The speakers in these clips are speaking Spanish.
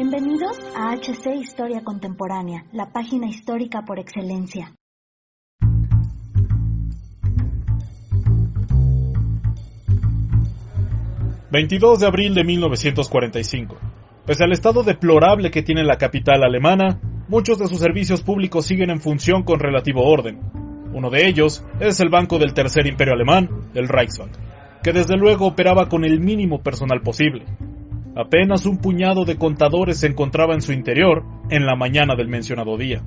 Bienvenidos a HC Historia Contemporánea, la página histórica por excelencia. ...22 de abril de 1945... Pese al estado deplorable que tiene la capital alemana... ...muchos de sus servicios públicos siguen en función con relativo orden... ...uno de ellos es el Banco del Tercer Imperio Alemán, el Reichsbank... ...que desde luego operaba con el mínimo personal posible... Apenas un puñado de contadores se encontraba en su interior en la mañana del mencionado día.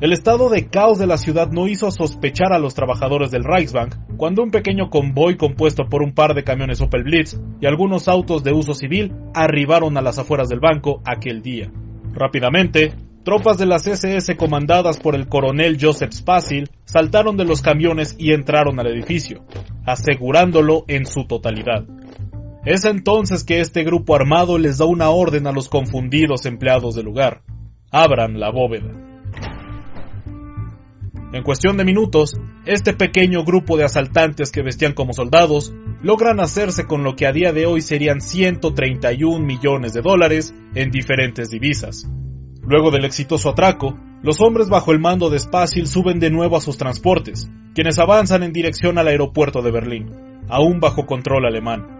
El estado de caos de la ciudad no hizo sospechar a los trabajadores del Reichsbank cuando un pequeño convoy compuesto por un par de camiones Opel Blitz y algunos autos de uso civil arribaron a las afueras del banco aquel día. Rápidamente, tropas de las SS comandadas por el coronel Joseph Spasil saltaron de los camiones y entraron al edificio, asegurándolo en su totalidad. Es entonces que este grupo armado les da una orden a los confundidos empleados del lugar. Abran la bóveda. En cuestión de minutos, este pequeño grupo de asaltantes que vestían como soldados logran hacerse con lo que a día de hoy serían 131 millones de dólares en diferentes divisas. Luego del exitoso atraco, los hombres bajo el mando de Spasil suben de nuevo a sus transportes, quienes avanzan en dirección al aeropuerto de Berlín, aún bajo control alemán.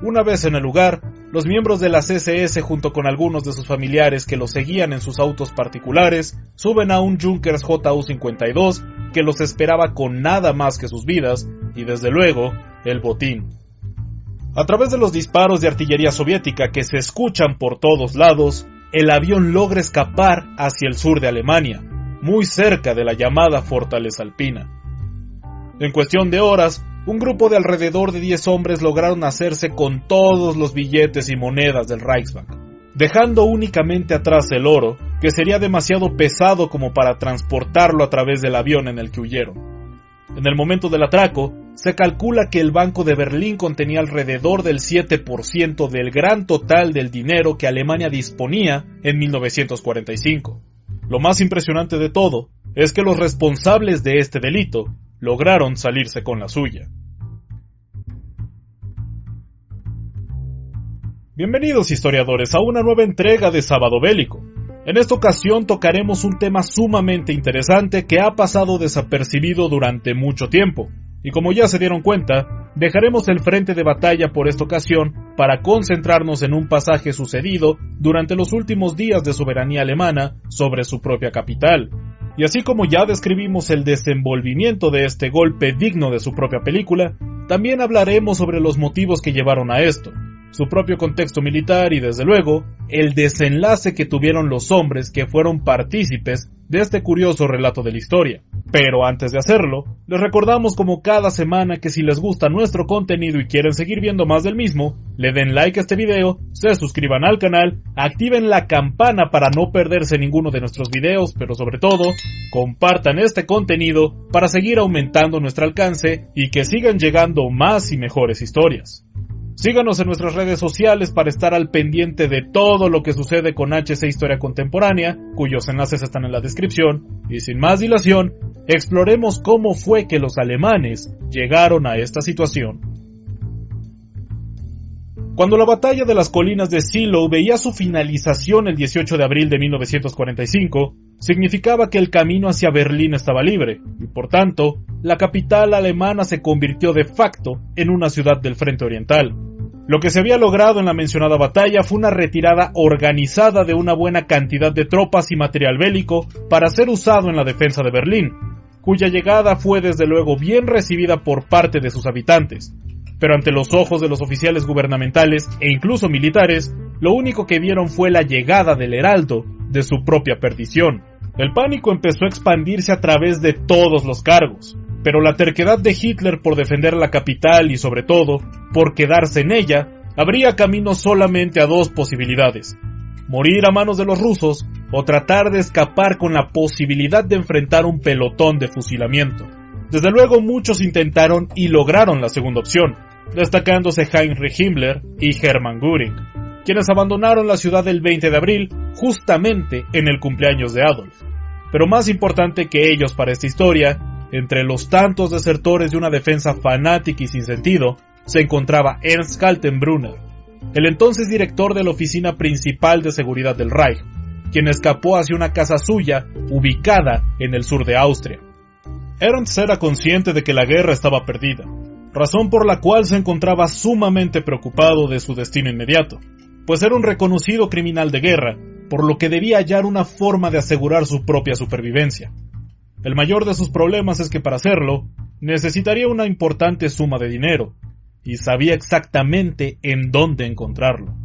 Una vez en el lugar, los miembros de la CSS junto con algunos de sus familiares que los seguían en sus autos particulares suben a un Junkers JU-52 que los esperaba con nada más que sus vidas y desde luego el botín. A través de los disparos de artillería soviética que se escuchan por todos lados, el avión logra escapar hacia el sur de Alemania, muy cerca de la llamada Fortaleza Alpina. En cuestión de horas, un grupo de alrededor de 10 hombres lograron hacerse con todos los billetes y monedas del Reichsbank, dejando únicamente atrás el oro, que sería demasiado pesado como para transportarlo a través del avión en el que huyeron. En el momento del atraco, se calcula que el Banco de Berlín contenía alrededor del 7% del gran total del dinero que Alemania disponía en 1945. Lo más impresionante de todo es que los responsables de este delito lograron salirse con la suya. Bienvenidos historiadores a una nueva entrega de Sábado Bélico. En esta ocasión tocaremos un tema sumamente interesante que ha pasado desapercibido durante mucho tiempo, y como ya se dieron cuenta, dejaremos el frente de batalla por esta ocasión para concentrarnos en un pasaje sucedido durante los últimos días de soberanía alemana sobre su propia capital, y así como ya describimos el desenvolvimiento de este golpe digno de su propia película, también hablaremos sobre los motivos que llevaron a esto, su propio contexto militar y desde luego el desenlace que tuvieron los hombres que fueron partícipes de este curioso relato de la historia. Pero antes de hacerlo, les recordamos como cada semana que si les gusta nuestro contenido y quieren seguir viendo más del mismo, le den like a este video, se suscriban al canal, activen la campana para no perderse ninguno de nuestros videos, pero sobre todo, compartan este contenido para seguir aumentando nuestro alcance y que sigan llegando más y mejores historias. Síganos en nuestras redes sociales para estar al pendiente de todo lo que sucede con HC Historia Contemporánea, cuyos enlaces están en la descripción, y sin más dilación, exploremos cómo fue que los alemanes llegaron a esta situación. Cuando la batalla de las colinas de Silo veía su finalización el 18 de abril de 1945, significaba que el camino hacia Berlín estaba libre, y por tanto, la capital alemana se convirtió de facto en una ciudad del Frente Oriental. Lo que se había logrado en la mencionada batalla fue una retirada organizada de una buena cantidad de tropas y material bélico para ser usado en la defensa de Berlín, cuya llegada fue desde luego bien recibida por parte de sus habitantes. Pero ante los ojos de los oficiales gubernamentales e incluso militares, lo único que vieron fue la llegada del heraldo de su propia perdición. El pánico empezó a expandirse a través de todos los cargos, pero la terquedad de Hitler por defender la capital y sobre todo por quedarse en ella, abría camino solamente a dos posibilidades. Morir a manos de los rusos o tratar de escapar con la posibilidad de enfrentar un pelotón de fusilamiento. Desde luego muchos intentaron y lograron la segunda opción, destacándose Heinrich Himmler y Hermann Göring, quienes abandonaron la ciudad el 20 de abril justamente en el cumpleaños de Adolf. Pero más importante que ellos para esta historia, entre los tantos desertores de una defensa fanática y sin sentido, se encontraba Ernst Kaltenbrunner, el entonces director de la oficina principal de seguridad del Reich, quien escapó hacia una casa suya ubicada en el sur de Austria. Ernst era consciente de que la guerra estaba perdida, razón por la cual se encontraba sumamente preocupado de su destino inmediato, pues era un reconocido criminal de guerra, por lo que debía hallar una forma de asegurar su propia supervivencia. El mayor de sus problemas es que para hacerlo, necesitaría una importante suma de dinero, y sabía exactamente en dónde encontrarlo.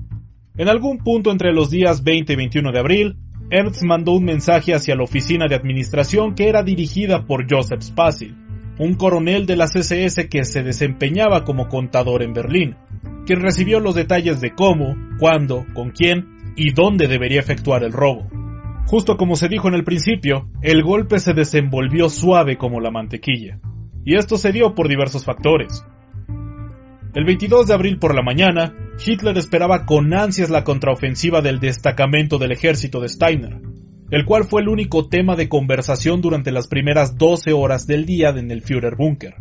En algún punto entre los días 20 y 21 de abril, Ernst mandó un mensaje hacia la oficina de administración que era dirigida por Joseph Spasil, un coronel de la CSS que se desempeñaba como contador en Berlín, quien recibió los detalles de cómo, cuándo, con quién y dónde debería efectuar el robo. Justo como se dijo en el principio, el golpe se desenvolvió suave como la mantequilla, y esto se dio por diversos factores. El 22 de abril por la mañana, Hitler esperaba con ansias la contraofensiva del destacamento del ejército de Steiner, el cual fue el único tema de conversación durante las primeras 12 horas del día en el Führerbunker.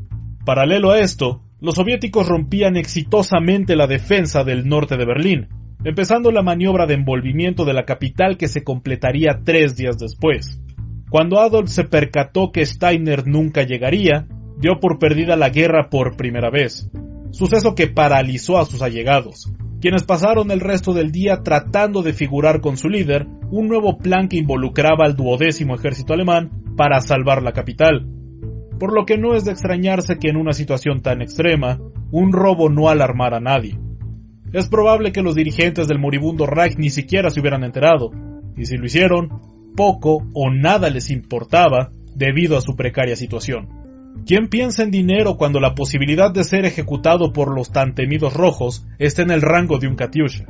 Paralelo a esto, los soviéticos rompían exitosamente la defensa del norte de Berlín, empezando la maniobra de envolvimiento de la capital que se completaría tres días después. Cuando Adolf se percató que Steiner nunca llegaría, dio por perdida la guerra por primera vez, suceso que paralizó a sus allegados, quienes pasaron el resto del día tratando de figurar con su líder un nuevo plan que involucraba al duodécimo ejército alemán para salvar la capital. Por lo que no es de extrañarse que en una situación tan extrema, un robo no alarmara a nadie. Es probable que los dirigentes del moribundo Reich ni siquiera se hubieran enterado, y si lo hicieron, poco o nada les importaba debido a su precaria situación. ¿Quién piensa en dinero cuando la posibilidad de ser ejecutado por los tan temidos rojos está en el rango de un Katyusha?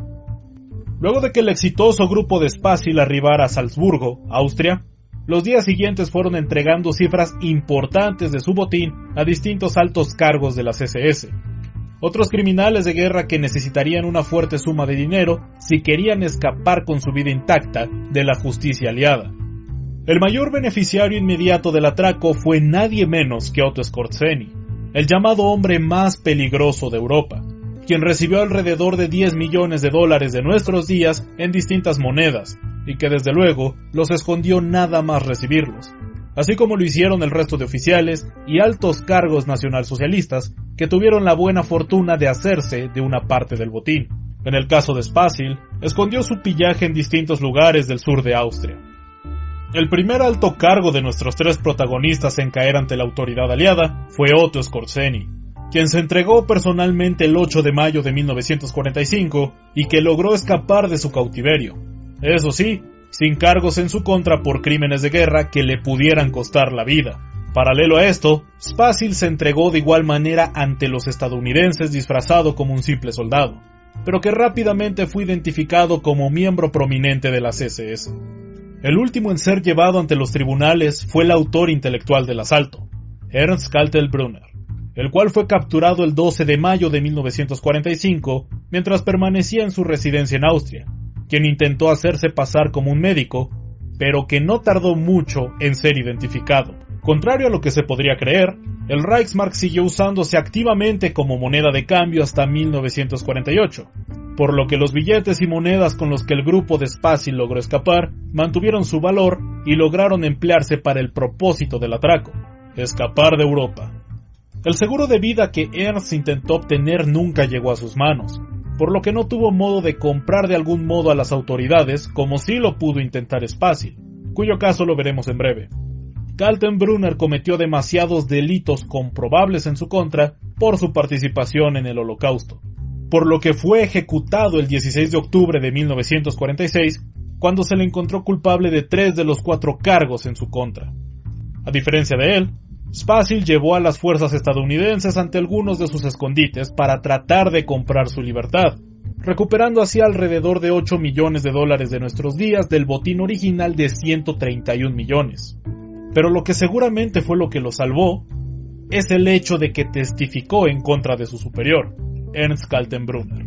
Luego de que el exitoso grupo de Spasil arribara a Salzburgo, Austria, los días siguientes fueron entregando cifras importantes de su botín a distintos altos cargos de la CSS. Otros criminales de guerra que necesitarían una fuerte suma de dinero si querían escapar con su vida intacta de la justicia aliada. El mayor beneficiario inmediato del atraco fue nadie menos que Otto Skorzeny, el llamado hombre más peligroso de Europa, quien recibió alrededor de 10 millones de dólares de nuestros días en distintas monedas, y que desde luego los escondió nada más recibirlos, así como lo hicieron el resto de oficiales y altos cargos nacionalsocialistas que tuvieron la buena fortuna de hacerse de una parte del botín. En el caso de Spasil, escondió su pillaje en distintos lugares del sur de Austria. El primer alto cargo de nuestros tres protagonistas en caer ante la autoridad aliada fue Otto Skorzeny, quien se entregó personalmente el 8 de mayo de 1945 y que logró escapar de su cautiverio. Eso sí, sin cargos en su contra por crímenes de guerra que le pudieran costar la vida. Paralelo a esto, Spasil se entregó de igual manera ante los estadounidenses disfrazado como un simple soldado, pero que rápidamente fue identificado como miembro prominente de la CSS. El último en ser llevado ante los tribunales fue el autor intelectual del asalto, Ernst Kaltelbrunner, el cual fue capturado el 12 de mayo de 1945 mientras permanecía en su residencia en Austria, quien intentó hacerse pasar como un médico, pero que no tardó mucho en ser identificado. Contrario a lo que se podría creer, el Reichsmark siguió usándose activamente como moneda de cambio hasta 1948, por lo que los billetes y monedas con los que el grupo de Spassy logró escapar mantuvieron su valor y lograron emplearse para el propósito del atraco, escapar de Europa. El seguro de vida que Ernst intentó obtener nunca llegó a sus manos, por lo que no tuvo modo de comprar de algún modo a las autoridades como sí lo pudo intentar Spassy, cuyo caso lo veremos en breve. Kaltenbrunner cometió demasiados delitos comprobables en su contra por su participación en el Holocausto por lo que fue ejecutado el 16 de octubre de 1946, cuando se le encontró culpable de tres de los cuatro cargos en su contra. A diferencia de él, Spasil llevó a las fuerzas estadounidenses ante algunos de sus escondites para tratar de comprar su libertad, recuperando así alrededor de 8 millones de dólares de nuestros días del botín original de 131 millones. Pero lo que seguramente fue lo que lo salvó es el hecho de que testificó en contra de su superior, Ernst Kaltenbrunner,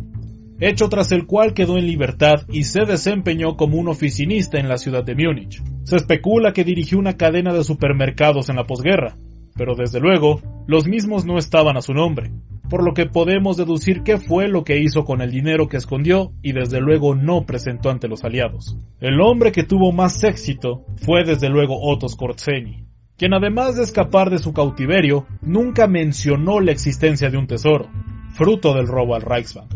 hecho tras el cual quedó en libertad y se desempeñó como un oficinista en la ciudad de Múnich. Se especula que dirigió una cadena de supermercados en la posguerra, pero desde luego, los mismos no estaban a su nombre, por lo que podemos deducir qué fue lo que hizo con el dinero que escondió y desde luego no presentó ante los aliados. El hombre que tuvo más éxito fue desde luego Otto Skorzeny, quien además de escapar de su cautiverio, nunca mencionó la existencia de un tesoro, fruto del robo al Reichsbank,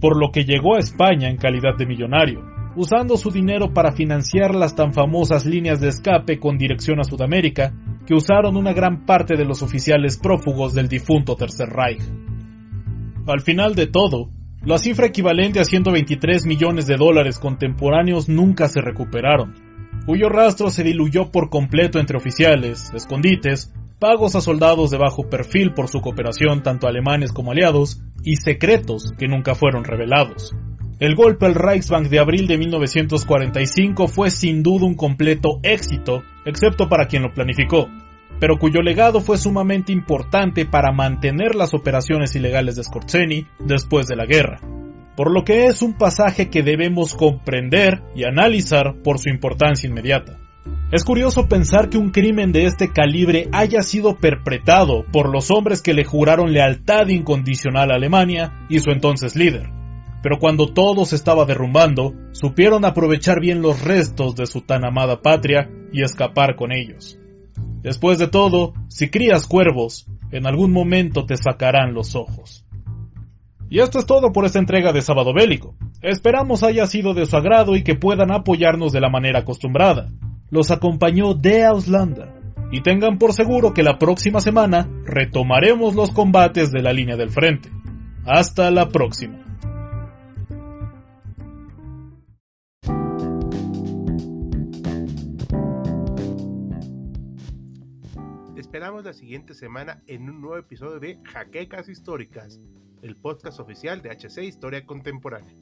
por lo que llegó a España en calidad de millonario, usando su dinero para financiar las tan famosas líneas de escape con dirección a Sudamérica que usaron una gran parte de los oficiales prófugos del difunto Tercer Reich. Al final de todo, la cifra equivalente a 123 millones de dólares contemporáneos nunca se recuperaron, cuyo rastro se diluyó por completo entre oficiales, escondites, pagos a soldados de bajo perfil por su cooperación tanto alemanes como aliados, y secretos que nunca fueron revelados. El golpe al Reichsbank de abril de 1945 fue sin duda un completo éxito, excepto para quien lo planificó, pero cuyo legado fue sumamente importante para mantener las operaciones ilegales de Skorzeny después de la guerra, por lo que es un pasaje que debemos comprender y analizar por su importancia inmediata. Es curioso pensar que un crimen de este calibre haya sido perpetrado por los hombres que le juraron lealtad incondicional a Alemania y su entonces líder, pero cuando todo se estaba derrumbando, supieron aprovechar bien los restos de su tan amada patria y escapar con ellos. Después de todo, si crías cuervos, en algún momento te sacarán los ojos. Y esto es todo por esta entrega de Sábado Bélico. Esperamos haya sido de su agrado y que puedan apoyarnos de la manera acostumbrada. Los acompañó de Auslander. Y tengan por seguro que la próxima semana retomaremos los combates de la línea del frente. Hasta la próxima. esperamos la siguiente semana en un nuevo episodio de Jaquecas Históricas, el podcast oficial de HC Historia Contemporánea.